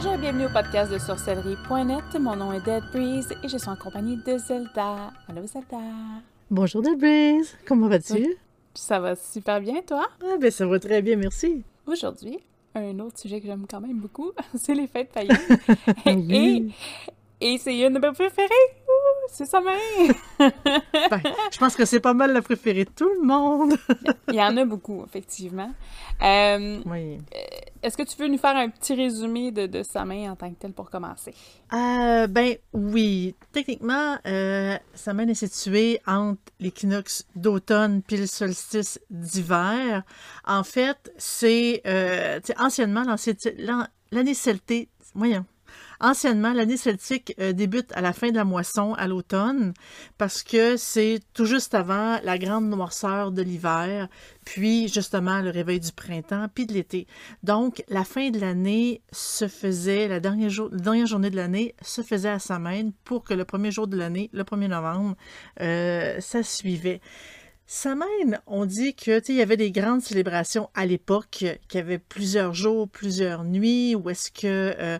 Bonjour et bienvenue au podcast de sorcellerie.net. Mon nom est Dead Breeze et je suis en compagnie de Zelda. Allô Zelda. Bonjour Dead Breeze, comment vas-tu? Ça va super bien, toi? Ah ben ça va très bien, merci. Aujourd'hui, un autre sujet que j'aime quand même beaucoup, c'est les fêtes païennes. Oui. Et, et c'est une de mes préférées. C'est sa main. Ben, je pense que c'est pas mal la préférée de tout le monde. Il y en a beaucoup, effectivement. Euh, Oui. Est-ce que tu veux nous faire un petit résumé de, de sa main en tant que tel pour commencer? Euh, ben oui, techniquement, euh, Samhain est situé entre l'équinoxe d'automne puis le solstice d'hiver. En fait, c'est euh, anciennement l'année celtique. Voyons. Anciennement, l'année celtique euh, débute à la fin de la moisson, à l'automne, parce que c'est tout juste avant la grande noirceur de l'hiver, puis justement le réveil du printemps, puis de l'été. Donc, la fin de l'année se faisait, la dernière, la dernière journée de l'année se faisait à Samhain pour que le premier jour de l'année, le 1er novembre, euh, ça suivait. Samhain, on dit que il y avait des grandes célébrations à l'époque, qui avaient plusieurs jours, plusieurs nuits, où est-ce que euh,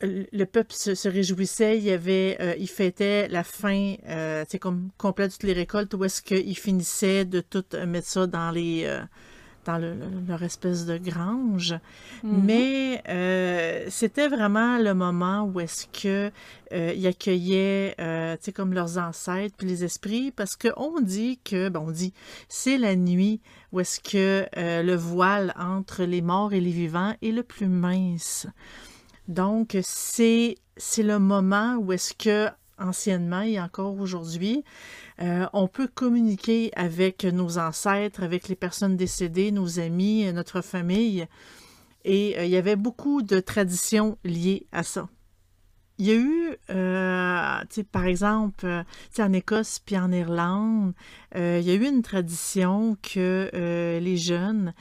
le peuple se, réjouissait, il y avait, euh, il fêtait la fin, euh, comme complète de toutes les récoltes, où est-ce qu'ils finissaient de tout euh, mettre ça dans les, euh, dans le- le- leur espèce de grange. Mhm. Mais euh, c'était vraiment le moment où est-ce que euh, ils accueillaient, euh, tu sais, comme leurs ancêtres puis les esprits, parce que on dit que, bon, on dit, c'est la nuit où est-ce que le voile entre les morts et les vivants est le plus mince. Donc, c'est c'est le moment où est-ce que, anciennement et encore aujourd'hui, euh, on peut communiquer avec nos ancêtres, avec les personnes décédées, nos amis, euh, notre famille. Et euh, il y avait beaucoup de traditions liées à ça. Il y a eu, par exemple, en Écosse puis en Irlande, il y a eu une tradition que les jeunes,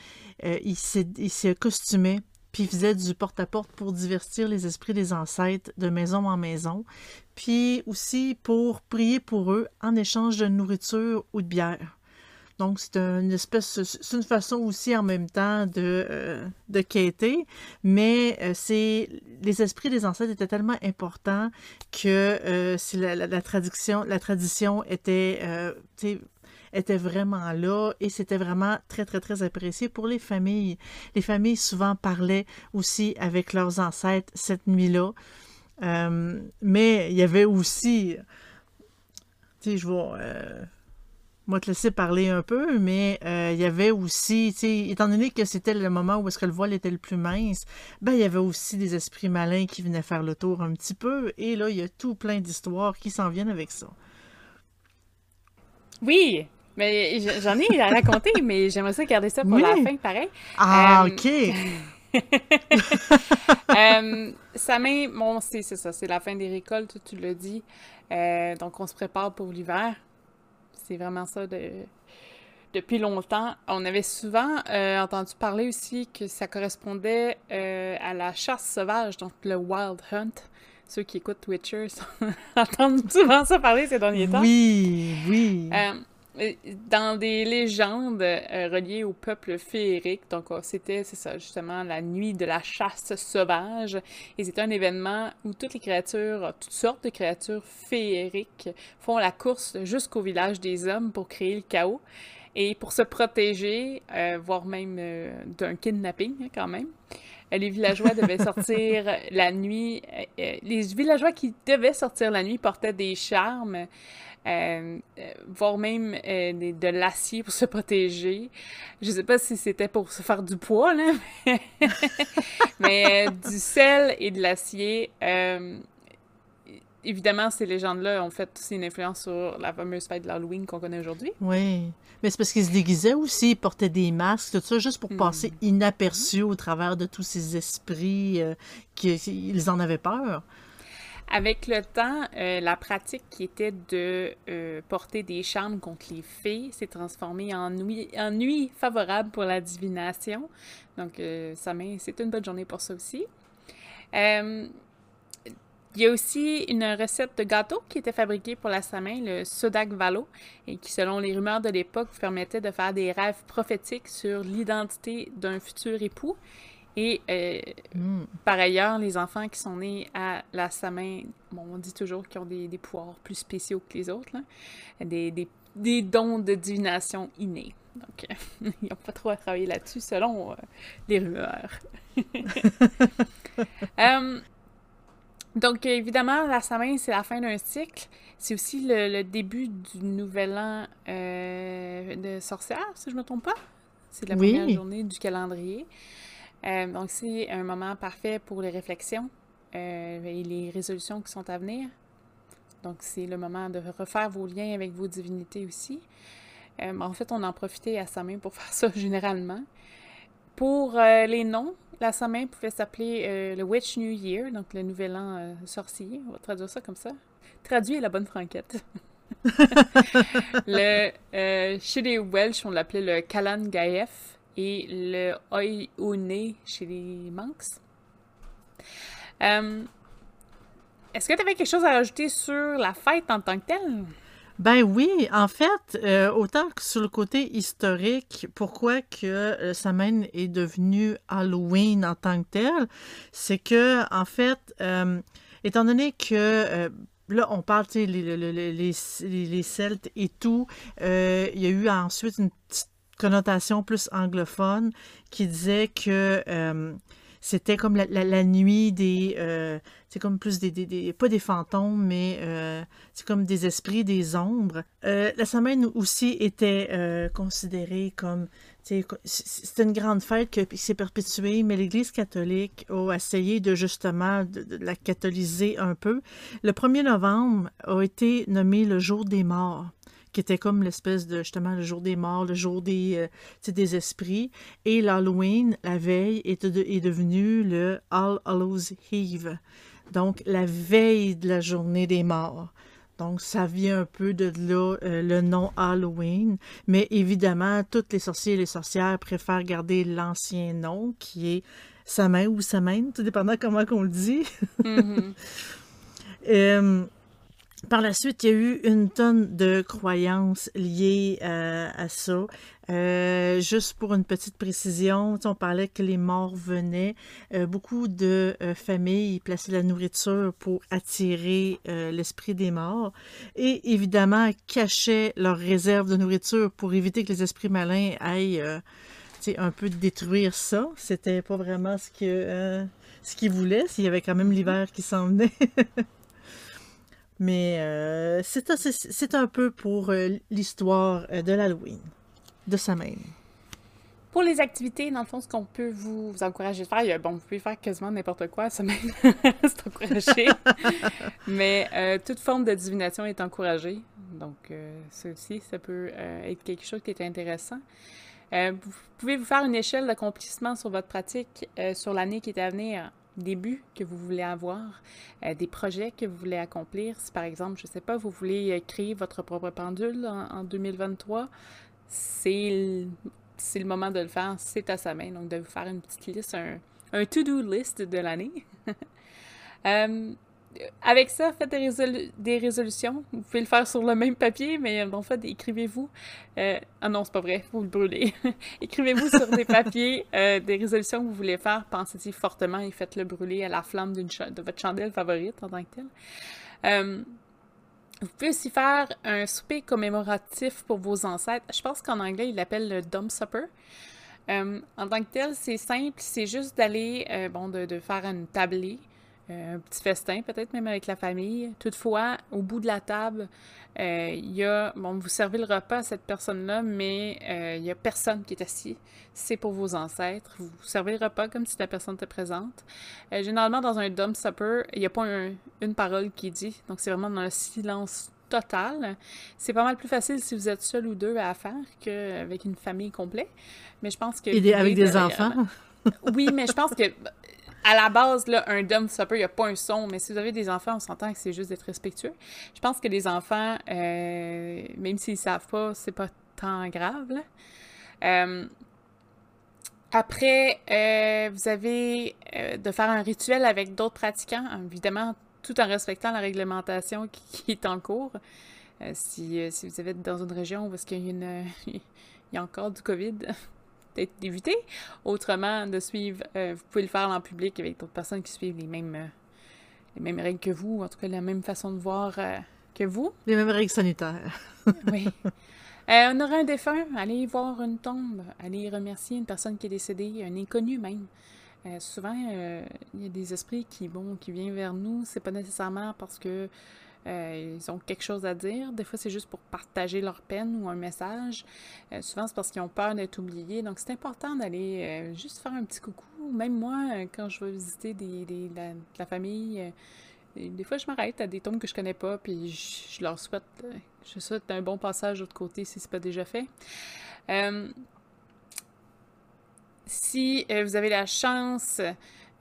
ils se costumaient puis ils faisaient du porte-à-porte pour divertir les esprits des ancêtres de maison en maison, puis aussi pour prier pour eux en échange de nourriture ou de bière. Donc, c'est une espèce, c'est une façon aussi en même temps de, euh, de quêter, mais euh, c'est les esprits des ancêtres étaient tellement importants que euh, la, la, la tradition, était, euh, était vraiment là et c'était vraiment très, très, très apprécié pour les familles. Les familles souvent parlaient aussi avec leurs ancêtres cette nuit-là. Euh, mais il y avait aussi, tu sais, je vais, euh, moi te laisser parler un peu, mais euh, il y avait aussi, tu sais, étant donné que c'était le moment où est-ce que le voile était le plus mince, ben il y avait aussi des esprits malins qui venaient faire le tour un petit peu, et là, il y a tout plein d'histoires qui s'en viennent avec ça. Oui, mais j'en ai à raconter, mais j'aimerais ça garder ça pour Oui. la fin, pareil. Ah, Euh, ok! Euh, sa main, bon, c'est ça, c'est la fin des récoltes, tu l'as dit. Euh, donc, on se prépare pour l'hiver. C'est vraiment ça de, depuis longtemps. On avait souvent euh, entendu parler aussi que ça correspondait à la chasse sauvage, donc le wild hunt. Ceux qui écoutent Witcher entendent souvent ça parler ces derniers temps. Oui, oui. Euh, dans des légendes euh, reliées au peuple féerique, donc euh, c'était, c'est ça, justement, la nuit de la chasse sauvage, et c'était un événement où toutes les créatures, toutes sortes de créatures féeriques font la course jusqu'au village des hommes pour créer le chaos, et pour se protéger, euh, voire même euh, d'un kidnapping, hein, quand même. euh, Les villageois devaient sortir la nuit. euh, euh, les villageois qui devaient sortir la nuit portaient des charmes euh, euh, voire même euh, des- de l'acier pour se protéger. Je sais pas si c'était pour se faire du poids, là, mais, mais, du sel et de l'acier. évidemment, ces légendes-là ont fait aussi une influence sur la fameuse fête de l'Halloween qu'on connaît aujourd'hui. Oui. Mais c'est parce qu'ils se déguisaient aussi, ils portaient des masques, tout ça, juste pour Hmm. passer inaperçus au travers de tous ces esprits euh, qui ils en avaient peur. Avec le temps, euh, la pratique qui était de euh, porter des charmes contre les fées s'est transformée en nuit, favorable pour la divination. Donc, euh, c'est une bonne journée pour ça aussi. Euh, il y a aussi une recette de gâteau qui était fabriquée pour la Samin, le Sodak Valo, et qui, selon les rumeurs de l'époque, permettait de faire des rêves prophétiques sur l'identité d'un futur époux. Et hmm. par ailleurs, les enfants qui sont nés à la semaine, bon, on dit toujours qu'ils ont des, des, pouvoirs plus spéciaux que les autres, des, des, des, dons de divination innés. Donc, ils n'ont pas trop à travailler là-dessus selon les rumeurs. Donc, évidemment, la semaine, c'est la fin d'un cycle. C'est aussi le, début du nouvel an euh, de sorcière, si je ne me trompe pas. C'est la première journée du calendrier. Euh, donc, c'est un moment parfait pour les réflexions euh, et les résolutions qui sont à venir. Donc, c'est le moment de refaire vos liens avec vos divinités aussi. en fait, on en profitait à sa main pour faire ça généralement. Pour les noms, la semaine pouvait s'appeler le Witch New Year, donc le nouvel an sorcier. On va traduire ça comme ça. Traduit la bonne franquette. le, euh, chez les Welsh, on l'appelait le Kalan Gaef et le Oione chez les Manx. Euh, est-ce que tu avais quelque chose à rajouter sur la fête en tant que telle? Ben oui, en fait, euh, autant que sur le côté historique, pourquoi que euh, Samhain est devenu Halloween en tant que tel, c'est que, en fait, étant donné que là, on parle, sais, les, les, les, Celtes et tout. Euh, il y a eu ensuite une petite connotation plus anglophone qui disait que euh, c'était comme la, nuit des... Euh, c'est comme plus des, des, Pas des fantômes, mais c'est comme des esprits, des ombres. la semaine aussi était considérée comme c'est une grande fête qui s'est perpétuée, mais l'Église catholique a essayé de justement de, la catholiser un peu. Le 1er novembre a été nommé le jour des morts qui était comme l'espèce de justement le jour des morts, le jour des, euh, des esprits. Et l'Halloween, la veille, est, est devenu le All Hallows Eve. Donc la veille de la journée des morts. Donc, ça vient un peu de là euh, le nom Halloween. Mais évidemment, toutes les sorciers et les sorcières préfèrent garder l'ancien nom qui est Samain ou Samaine, tout dépendant comment on le dit. Mm-hmm. Euh, par la suite, il y a eu une tonne de croyances liées euh, à ça. Euh, juste pour une petite précision, on parlait que les morts venaient. Euh, beaucoup de familles plaçaient la nourriture pour attirer l'esprit des morts et évidemment cachaient leurs réserves de nourriture pour éviter que les esprits malins aillent un peu détruire ça. C'était pas vraiment ce ce qu'ils voulaient, s'il y avait quand même l'hiver qui s'en venait. Mais euh, c'est un peu pour euh, l'histoire euh, de l'Halloween, de sa même. Pour les activités, dans le fond, ce qu'on peut vous, encourager de faire, bon, vous pouvez faire quasiment n'importe quoi, ça même, c'est encouragé. Mais toute forme de divination est encouragée. Donc, ça aussi, ça peut être quelque chose qui est intéressant. vous pouvez vous faire une échelle d'accomplissement sur votre pratique sur l'année qui est à venir des buts que vous voulez avoir, euh, des projets que vous voulez accomplir. Si par exemple, je ne sais pas, vous voulez euh, créer votre propre pendule en, 2023, c'est le, le moment de le faire, c'est à sa main. Donc, de vous faire une petite liste, un, un to-do list de l'année. euh, avec ça, faites des, résolutions. Vous pouvez le faire sur le même papier, mais en fait, écrivez-vous. Euh, ah non, c'est pas vrai, vous le brûlez. écrivez-vous sur des papiers euh, des résolutions que vous voulez faire. Pensez-y fortement et faites-le brûler à la flamme de votre chandelle favorite en tant que telle. Euh, vous pouvez aussi faire un souper commémoratif pour vos ancêtres. Je pense qu'en anglais, il l'appelle le Dumb Supper. en tant que tel, c'est simple, c'est juste d'aller, bon, de, faire une tablée un petit festin, peut-être même avec la famille. Toutefois, au bout de la table, euh, il y a, bon, vous servez le repas à cette personne-là, mais euh, il n'y a personne qui est assis. C'est pour vos ancêtres. Vous servez le repas comme si la personne était présente. généralement, dans un dumb supper, il n'y a pas une parole qui est dit. Donc, c'est vraiment dans le silence total. C'est pas mal plus facile si vous êtes seul ou deux à faire qu'avec une famille complète. Mais je pense que... Et avec des enfants? oui, mais je pense que à la base, là, un dumb supper, il n'y a pas un son, mais si vous avez des enfants, on s'entend que c'est juste d'être respectueux. Je pense que les enfants, euh, même s'ils ne savent pas, c'est pas tant grave. Euh, après, euh, vous avez de faire un rituel avec d'autres pratiquants, évidemment, tout en respectant la réglementation qui, est en cours. si, si, vous êtes dans une région où il y, a il y a encore du COVID, peut-être d'éviter. Autrement, de suivre, vous pouvez le faire en public avec d'autres personnes qui suivent les mêmes, les mêmes règles que vous, en tout cas la même façon de voir que vous. Les mêmes règles sanitaires. oui. on aura un défunt, allez voir une tombe, allez remercier une personne qui est décédée, un inconnu même. Euh, souvent, euh, il y a des esprits qui, bon, qui viennent vers nous, c'est pas nécessairement parce que euh, ils ont quelque chose à dire. Des fois, c'est juste pour partager leur peine ou un message. souvent, c'est parce qu'ils ont peur d'être oubliés. Donc, c'est important d'aller juste faire un petit coucou. Même moi, quand je vais visiter des, des la, famille, des fois, je m'arrête à des tombes que je connais pas, puis je, leur souhaite, je souhaite un bon passage de l'autre côté si c'est pas déjà fait. si vous avez la chance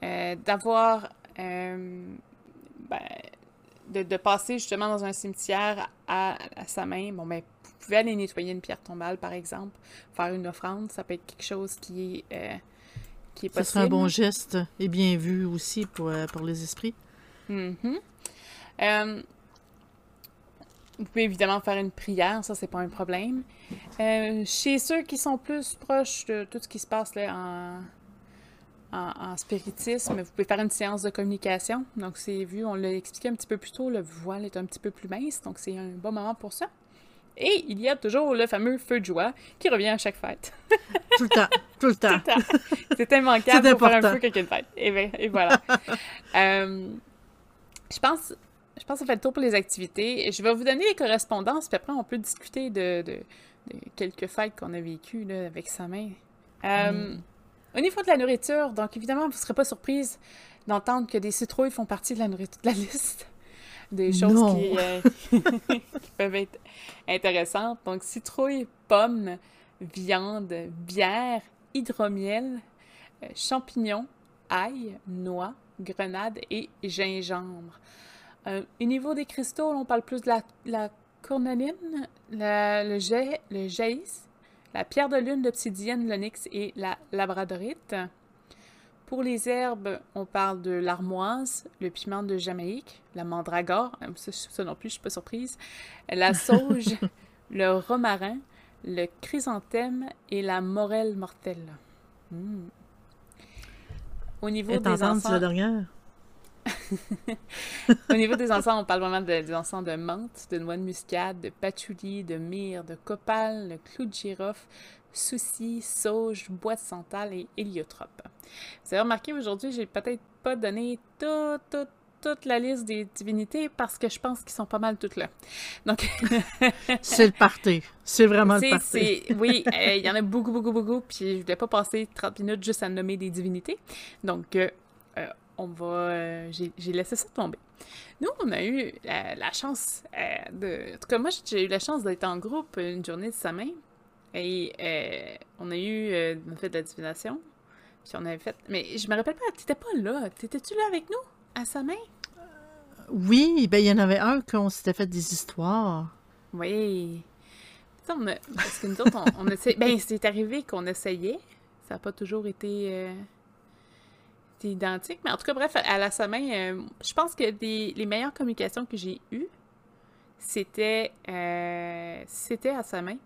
d'avoir ben, de, passer justement dans un cimetière à, sa main, bon, ben, vous pouvez aller nettoyer une pierre tombale, par exemple, faire une offrande, ça peut être quelque chose qui est, euh, qui est possible. Ce serait un bon geste et bien vu aussi pour, euh, pour les esprits. Mm-hmm. Euh, vous pouvez évidemment faire une prière, ça, c'est pas un problème. chez ceux qui sont plus proches de tout ce qui se passe là, en, en, spiritisme, vous pouvez faire une séance de communication. Donc, c'est vu, on l'a expliqué un petit peu plus tôt, le voile est un petit peu plus mince, donc c'est un bon moment pour ça. Et il y a toujours le fameux feu de joie qui revient à chaque fête. tout le temps, tout le temps. C'est immanquable pour faire un feu quand il y a une fête. Et, voilà. Euh, je pense, je pense que ça fait le tour pour les activités. Je vais vous donner les correspondances, puis après on peut discuter de, quelques fêtes qu'on a vécues avec sa main. Euh, mm. Au niveau de la nourriture, donc évidemment, vous ne serez pas surprise d'entendre que des citrouilles font partie de la, nourriture, de la liste des choses euh, qui, peuvent être intéressantes. Donc, citrouilles, pommes, viande, bière, hydromiel, euh, champignons, ail, noix, grenade et gingembre. Euh, au niveau des cristaux, on parle plus de la, la cornaline, le, jet, le jaïs, la pierre de lune, l'obsidienne, l'onyx et la labradorite. Pour les herbes, on parle de l'armoise, le piment de Jamaïque, la mandragore, euh, ça, non plus, je suis pas surprise, la sauge, le romarin, le chrysanthème et la morelle mortelle. Hmm. Au niveau des la dernière? Au niveau des encens, on parle vraiment des encens de menthe, de noix de muscade, de patchouli, de myrrhe, de copal, de clou de girofle, souci, sauge, bois de santal et héliotrope. Vous avez remarqué, aujourd'hui, j'ai peut-être pas donné toute, toute, la liste des divinités parce que je pense qu'ils sont pas mal toutes là. Donc... c'est le party. C'est vraiment le party. Oui, euh, il y en a beaucoup, beaucoup, beaucoup, puis je voulais pas passer 30 minutes juste à nommer des divinités. Donc, euh, euh, on va. Euh, j'ai laissé ça tomber. Nous, on a eu la, chance euh, de. En tout cas, moi, j'ai eu la chance d'être en groupe une journée de sa main. Et euh, on a eu. on a fait de la divination. Puis on avait fait. Mais je me rappelle pas, t'étais pas là. T'étais-tu là avec nous, à sa main? Oui, ben il y en avait un qu'on s'était fait des histoires. Oui. On a, parce que nous autres, on, on Ben, c'est arrivé qu'on essayait. Ça n'a pas toujours été identique. Mais en tout cas, bref, à la semaine, euh, je pense que les meilleures communications que j'ai eues, c'était euh, c'était à sa main.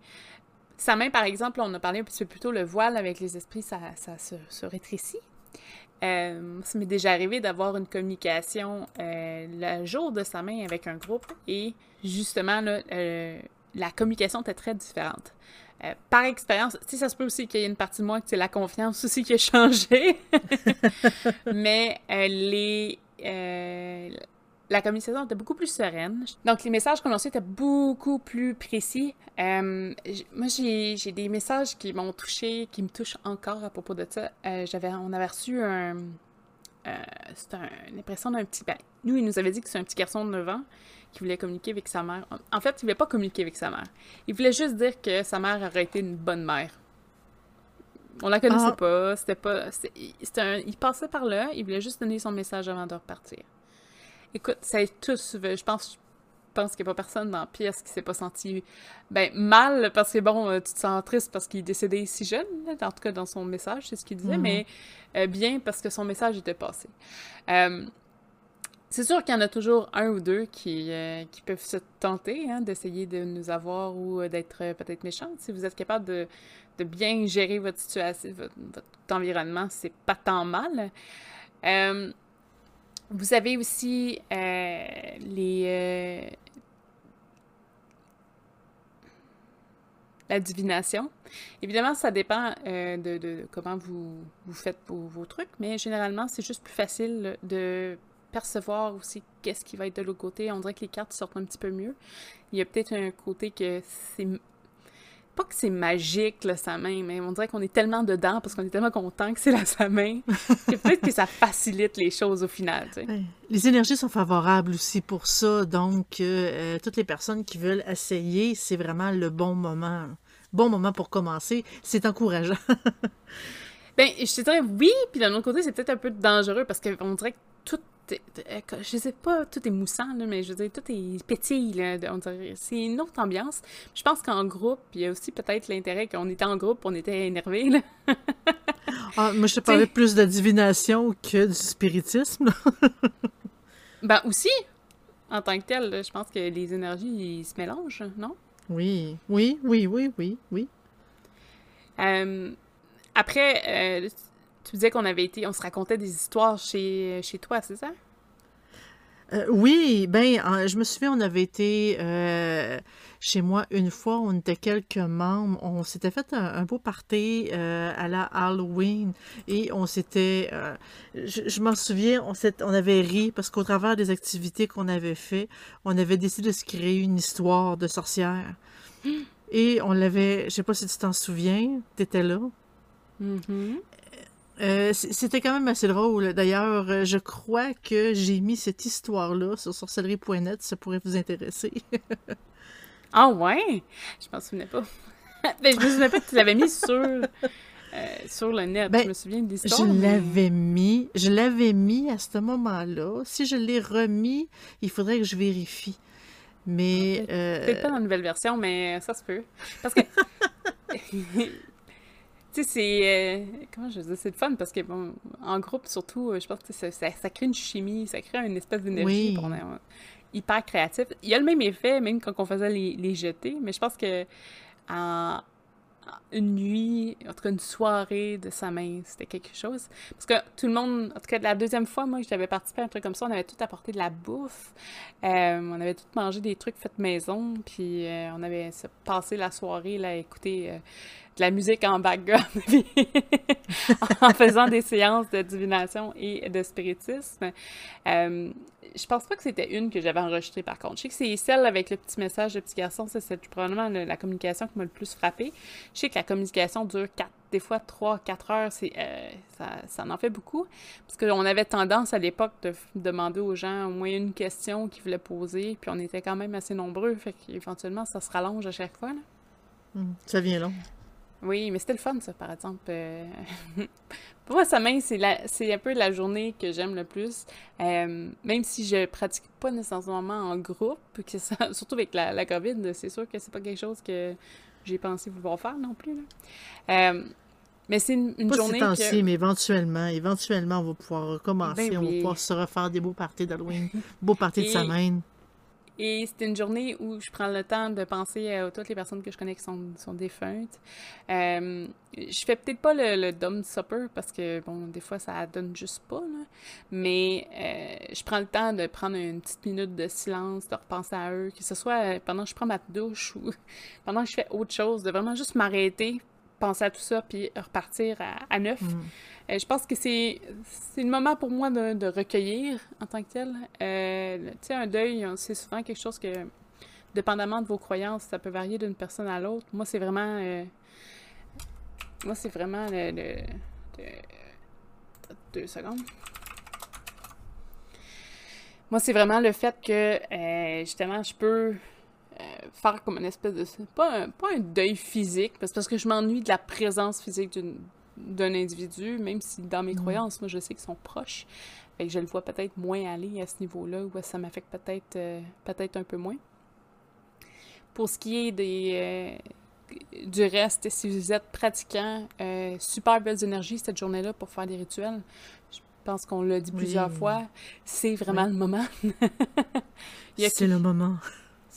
Sa main, par exemple, on a parlé un petit peu plus tôt, le voile avec les esprits, ça, se, rétrécit. Euh, ça m'est déjà arrivé d'avoir une communication le jour de sa main avec un groupe et justement, là, la communication était très différente. Euh, par expérience, tu sais, ça se peut aussi qu'il y ait une partie de moi que c'est la confiance aussi qui a changé. Mais euh, les, euh, la communication était beaucoup plus sereine. Donc, les messages qu'on reçus étaient beaucoup plus précis. moi, j'ai des messages qui m'ont touché, qui me touchent encore à propos de ça. j'avais, on avait reçu un. c'est une impression d'un petit. Ben, nous, il nous avait dit que c'est un petit garçon de 9 ans qui voulait communiquer avec sa mère. En fait, il voulait pas communiquer avec sa mère. Il voulait juste dire que sa mère aurait été une bonne mère. On la connaissait ah. pas, c'était pas... C'était un... Il passait par là, il voulait juste donner son message avant de repartir. Écoute, ça est tous... Je pense, je pense qu'il n'y a pas personne dans la pièce qui s'est pas senti ben, mal, parce que bon, tu te sens triste parce qu'il est décédé si jeune, en tout cas dans son message, c'est ce qu'il disait, mhm. mais euh, bien parce que son message était passé. Euh, c'est sûr qu'il y en a toujours un ou deux qui, euh, peuvent se tenter hein, d'essayer de nous avoir ou euh, d'être euh, peut-être méchants. Si vous êtes capable de, bien gérer votre situation, votre, environnement, c'est pas tant mal. Vous avez aussi les. La divination. Évidemment, ça dépend de, comment vous, vous faites vos, trucs, mais généralement, c'est juste plus facile de percevoir aussi qu'est-ce qui va être de l'autre côté. On dirait que les cartes sortent un petit peu mieux. Il y a peut-être un côté que c'est pas que c'est magique, sa main, mais on dirait qu'on est tellement dedans parce qu'on est tellement content que c'est la sa main que peut-être que ça facilite les choses au final. Tu sais. Les énergies sont favorables aussi pour ça, donc euh, toutes les personnes qui veulent essayer, c'est vraiment le bon moment. Bon moment pour commencer, c'est encourageant. ben, je te dirais oui, puis d'un autre côté, c'est peut-être un peu dangereux parce qu'on dirait que tout euh, je sais pas, tout est moussant, mais je veux dire, tout est pétille, C'est une autre ambiance. Je pense qu'en groupe, il y a aussi peut-être l'intérêt qu'on était en groupe, on était énervés, ah, moi, je te parlais plus de divination que du spiritisme, ben, aussi, en tant que tel, je pense que les énergies, ils se mélangent, non? Oui, oui, oui, oui, oui, oui. Euh, après, euh, tu disais qu'on avait été, on se racontait des histoires chez, chez toi, c'est ça? Euh, oui, ben, je me souviens, on avait été euh, chez moi une fois, on était quelques membres, on s'était fait un, beau party euh, à la Halloween et on s'était, je, m'en souviens, on, on avait ri parce qu'au travers des activités qu'on avait fait, on avait décidé de se créer une histoire de sorcière. Et on l'avait, je sais pas si tu t'en souviens, t'étais là. Mm-hmm. Euh, c'était quand même assez drôle. D'ailleurs, euh, je crois que j'ai mis cette histoire-là sur sorcellerie.net. Ça pourrait vous intéresser. ah ouais? Je m'en souvenais pas. Mais je me souvenais pas que tu l'avais mis sur, euh, sur le net. Ben, je me souviens de l'histoire. Je l'avais mis. Je l'avais mis à ce moment-là. Si je l'ai remis, il faudrait que je vérifie. Mais. Peut-être pas dans la nouvelle version, mais ça se peut. Parce que. Tu sais, c'est. Euh, comment je veux dire? C'est le fun parce que, bon, en groupe, surtout, euh, je pense que ça, ça, crée une chimie, ça crée une espèce d'énergie pour hyper créatif. Il y a le même effet, même quand on faisait les, les jetés, mais je pense que en, une nuit, en tout cas une soirée de sa main, c'était quelque chose. Parce que tout le monde, en tout cas la deuxième fois, moi, j'avais participé à un truc comme ça, on avait tout apporté de la bouffe, euh, on avait tout mangé des trucs faits maison, puis on avait passé la soirée là, à écouter la musique en background, en faisant des séances de divination et de spiritisme. Euh, je pense pas que c'était une que j'avais enregistrée par contre. Je sais que c'est celle avec le petit message de petit garçon, c'est probablement la communication qui m'a le plus frappé. Je sais que la communication dure quatre, des fois trois, quatre heures, c'est, euh, ça, ça, en fait beaucoup. Parce qu'on avait tendance à l'époque de demander aux gens au moins une question qu'ils voulaient poser, puis on était quand même assez nombreux, fait qu'éventuellement ça se rallonge à chaque fois. Là. Hmm, ça vient long. Oui, mais c'était le fun, ça, par exemple. Euh, pour moi, sa main, c'est, la... c'est un peu la journée que j'aime le plus. Euh, même si je pratique pas nécessairement en groupe, que ça... surtout avec la, la COVID, c'est sûr que c'est pas quelque chose que j'ai pensé vouloir faire non plus. Euh, mais c'est une, une pas journée. que... mais éventuellement, éventuellement, on va pouvoir recommencer. Ben on va pouvoir se refaire des beaux parties d'Halloween, beaux parties de semaine. Et c'est une journée où je prends le temps de penser à toutes les personnes que je connais qui sont, sont défuntes. Euh, je fais peut-être pas le, dumb supper parce que, bon, des fois, ça donne juste pas, là. Mais euh, je prends le temps de prendre une petite minute de silence, de repenser à eux, que ce soit pendant que je prends ma douche ou pendant que je fais autre chose, de vraiment juste m'arrêter, penser à tout ça, puis repartir à, neuf. Mm. Euh, je pense que c'est le moment pour moi de, de, recueillir en tant que tel. Euh, tu sais, un deuil, c'est souvent quelque chose que, dépendamment de vos croyances, ça peut varier d'une personne à l'autre. Moi, c'est vraiment... Euh, moi, c'est vraiment le... deux secondes. Moi, c'est vraiment le fait que, justement, je peux faire comme une espèce de... Pas un, pas un deuil physique, parce, parce que je m'ennuie de la présence physique d'une d'un individu, même si dans mes croyances, moi, je sais qu'ils sont proches. Fait que je le vois peut-être moins aller à ce niveau-là, ou ça m'affecte peut-être euh, peut-être un peu moins. Pour ce qui est des, euh, du reste, si vous êtes pratiquant, euh, super belles énergies cette journée-là pour faire des rituels. Je pense qu'on l'a dit plusieurs fois, c'est vraiment le moment. c'est le moment.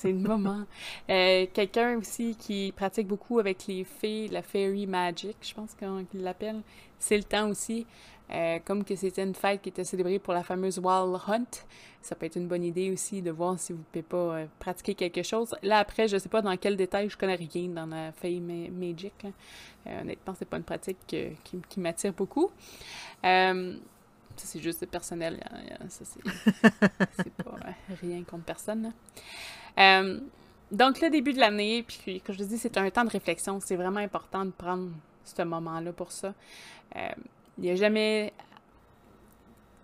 C'est le moment. Euh, quelqu'un aussi qui pratique beaucoup avec les fées, la fairy magic, je pense qu'il l'appelle. C'est le temps aussi. Euh, comme que c'était une fête qui était célébrée pour la fameuse Wild Hunt, ça peut être une bonne idée aussi de voir si vous ne pouvez pas euh, pratiquer quelque chose. Là, après, je ne sais pas dans quel détail, je connais rien dans la Fairy Magic. Euh, honnêtement, c'est pas une pratique qui, qui m'attire beaucoup. ça, c'est juste personnel. Hein, ça, c'est pas rien contre personne. Donc, le début de l'année, puis comme je dis, c'est un temps de réflexion. C'est vraiment important de prendre ce moment-là pour ça. Il n'y a jamais.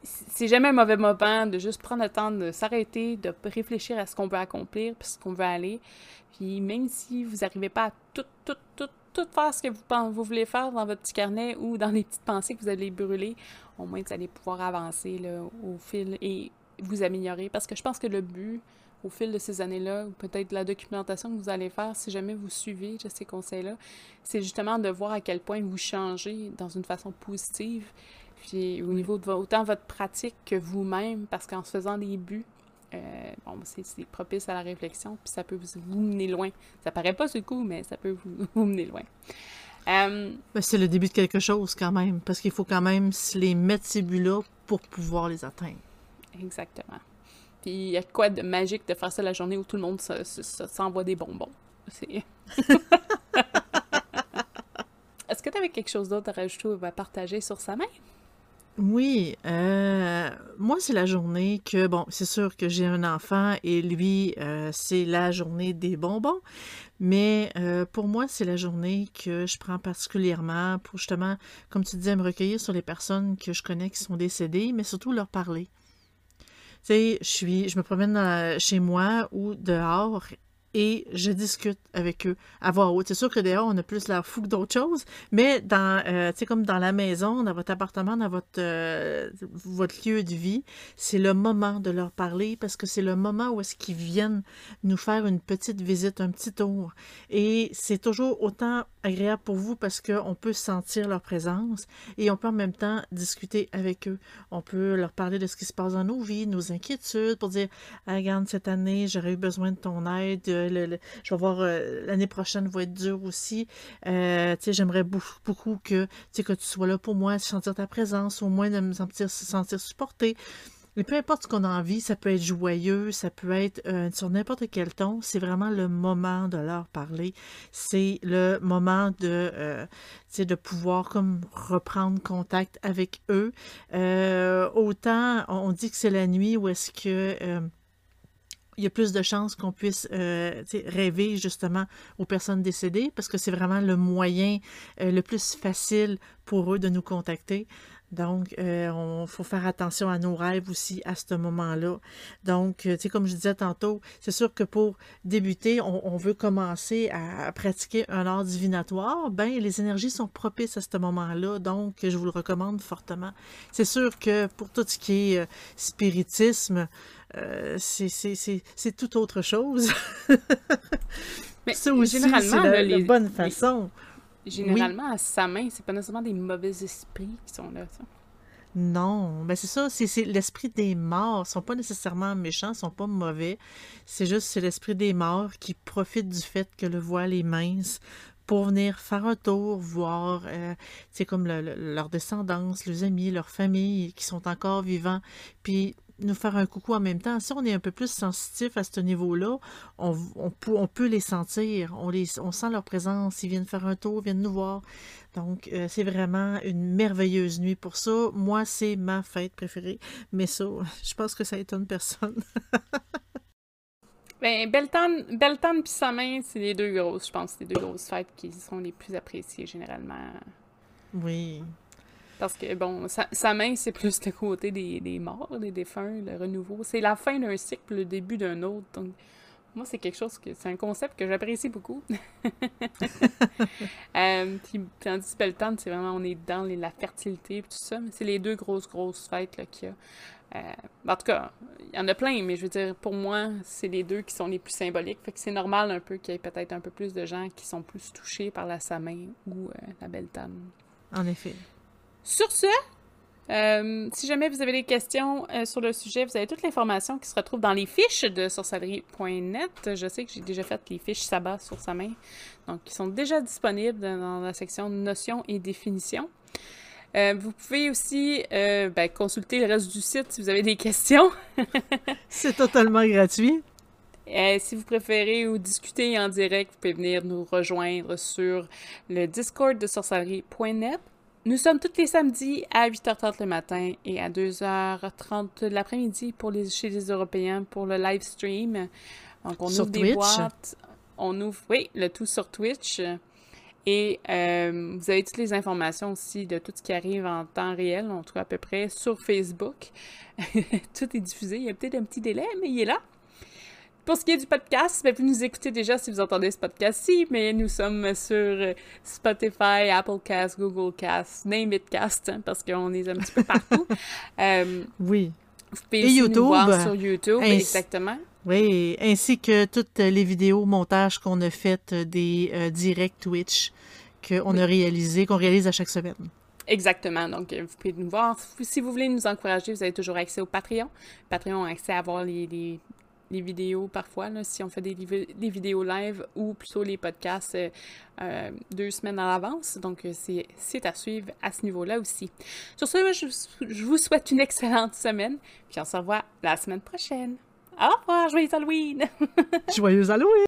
C'est jamais un mauvais moment de juste prendre le temps de s'arrêter, de réfléchir à ce qu'on veut accomplir, puis ce qu'on veut aller. Puis même si vous n'arrivez pas à tout, tout, tout, tout faire ce que vous, vous voulez faire dans votre petit carnet ou dans les petites pensées que vous allez brûler, au moins vous allez pouvoir avancer au fil et vous améliorer. Parce que je pense que le but, au fil de ces années-là, ou peut-être la documentation que vous allez faire si jamais vous suivez ces conseils-là, c'est justement de voir à quel point vous changez dans une façon positive, puis au niveau de autant votre pratique que vous-même, parce qu'en se faisant des buts, euh, bon, c'est propice à la réflexion, puis ça peut vous, mener loin. Ça paraît pas ce coup, mais ça peut vous, mener loin. Euh, ben, c'est le début de quelque chose quand même, parce qu'il faut quand même se les mettre ces buts-là pour pouvoir les atteindre. Exactement. Puis il y a quoi de magique de faire ça la journée où tout le monde s'envoie des bonbons. Est-ce que tu avais quelque chose d'autre à rajouter ou à partager sur sa main? Oui, euh, moi c'est la journée que, bon, c'est sûr que j'ai un enfant et lui, euh, c'est la journée des bonbons, mais euh, pour moi c'est la journée que je prends particulièrement pour justement, comme tu disais, me recueillir sur les personnes que je connais qui sont décédées, mais surtout leur parler. Sais, je suis, je me promène chez moi ou dehors et je discute avec eux à voix haute. C'est sûr que dehors, on a plus la fou que d'autres choses, mais dans, euh, comme dans la maison, dans votre appartement, dans votre, euh, votre lieu de vie, c'est le moment de leur parler parce que c'est le moment où est-ce qu'ils viennent nous faire une petite visite, un petit tour. Et c'est toujours autant agréable pour vous parce qu'on peut sentir leur présence et on peut en même temps discuter avec eux. On peut leur parler de ce qui se passe dans nos vies, nos inquiétudes, pour dire, regarde, cette année, j'aurais eu besoin de ton aide, je vais voir euh, l'année prochaine va être dure aussi. Euh, j'aimerais beaucoup, que, que tu sois là pour moi, sentir ta présence, au moins de me sentir, se sentir supportée. Peu importe ce qu'on a envie, ça peut être joyeux, ça peut être euh, sur n'importe quel ton, c'est vraiment le moment de leur parler. C'est le moment de, de pouvoir comme reprendre contact avec eux. autant on dit que c'est la nuit où est-ce que il y a plus de chances qu'on puisse euh, rêver justement aux personnes décédées parce que c'est vraiment le moyen euh, le plus facile pour eux de nous contacter. Donc, il euh, faut faire attention à nos rêves aussi à ce moment-là. Donc, tu sais, comme je disais tantôt, c'est sûr que pour débuter, on, veut commencer à, pratiquer un art divinatoire. Ben, les énergies sont propices à ce moment-là. Donc, je vous le recommande fortement. C'est sûr que pour tout ce qui est spiritisme, euh, c'est tout autre chose. Mais ça aussi, généralement, la, les, bonne façon. Généralement, à sa main, c'est pas nécessairement des mauvais esprits qui sont là. Ça. Non, ben c'est ça, c'est l'esprit des morts. Ils sont pas nécessairement méchants, ils sont pas mauvais. C'est juste c'est l'esprit des morts qui profite du fait que le voile est mince pour venir faire un tour, voir, euh, comme leur descendance, leurs amis, leurs familles qui sont encore vivants, puis nous faire un coucou en même temps. Si on est un peu plus sensitif à ce niveau-là, on, on, peut, les sentir, on, les, on sent leur présence, ils viennent faire un tour, ils viennent nous voir. Donc, euh, c'est vraiment une merveilleuse nuit pour ça. Moi, c'est ma fête préférée, mais ça, je pense que ça étonne personne. ben, Beltane, Beltane puis sa main, c'est les deux grosses, je pense, les deux grosses fêtes qui sont les plus appréciées généralement. Oui. Parce que, bon, sa, main, c'est plus le côté des, des, morts, des défunts, le renouveau. C'est la fin d'un cycle, le début d'un autre. Donc, moi, c'est quelque chose que. C'est un concept que j'apprécie beaucoup. euh, puis, tandis que Beltane, c'est vraiment, on est dans la fertilité et tout ça. Mais c'est les deux grosses, grosses fêtes qu'il y a. Euh, en tout cas, il y en a plein, mais je veux dire, pour moi, c'est les deux qui sont les plus symboliques. Fait que c'est normal un peu qu'il y ait peut-être un peu plus de gens qui sont plus touchés par la Samain ou euh, la Beltane. En effet. Sur ce, Euh, si jamais vous avez des questions euh, sur le sujet, vous avez toute l'information qui se retrouve dans les fiches de sorcellerie.net. Je sais que j'ai déjà fait les fiches sabbat sur sa main, donc ils sont déjà disponibles dans la section notions et définitions. Euh, vous pouvez aussi ben, consulter le reste du site si vous avez des questions. C'est totalement gratuit. si vous préférez ou discuter en direct, vous pouvez venir nous rejoindre sur le Discord de sorcellerie.net. Nous sommes tous les samedis à 8h30 le matin et à 2h30 l'après-midi pour les, chez les Européens pour le live stream. Donc, on ouvre des boîtes. On ouvre, oui, le tout sur Twitch. Et euh, vous avez toutes les informations aussi de tout ce qui arrive en temps réel, on trouve à peu près sur Facebook. tout est diffusé. Il y a peut-être un petit délai, mais il est là. Pour ce qui est du podcast, vous pouvez nous écouter déjà si vous entendez ce podcast-ci, mais nous sommes sur euh, Spotify, Apple Cast, Google Cast, Name It Cast, hein, parce qu'on est un petit peu partout. Euh, oui. Vous pouvez Et YouTube, nous voir sur YouTube, exactement. Oui, ainsi que toutes les vidéos montages qu'on a faites des euh, directs Twitch qu'on a réalisé, qu'on réalise à chaque semaine. Exactement. Donc, vous pouvez nous voir. Si vous voulez nous encourager, vous avez toujours accès au Patreon. Patreon a accès à voir les, les vidéos parfois, là, si on fait des, des, vidéos live ou plutôt les podcasts euh, euh, deux semaines à l'avance. Donc, euh, c'est à suivre à ce niveau-là aussi. Sur ce, je, je, vous souhaite une excellente semaine, puis on se revoit la semaine prochaine. Au revoir, joyeux Halloween! joyeux Halloween!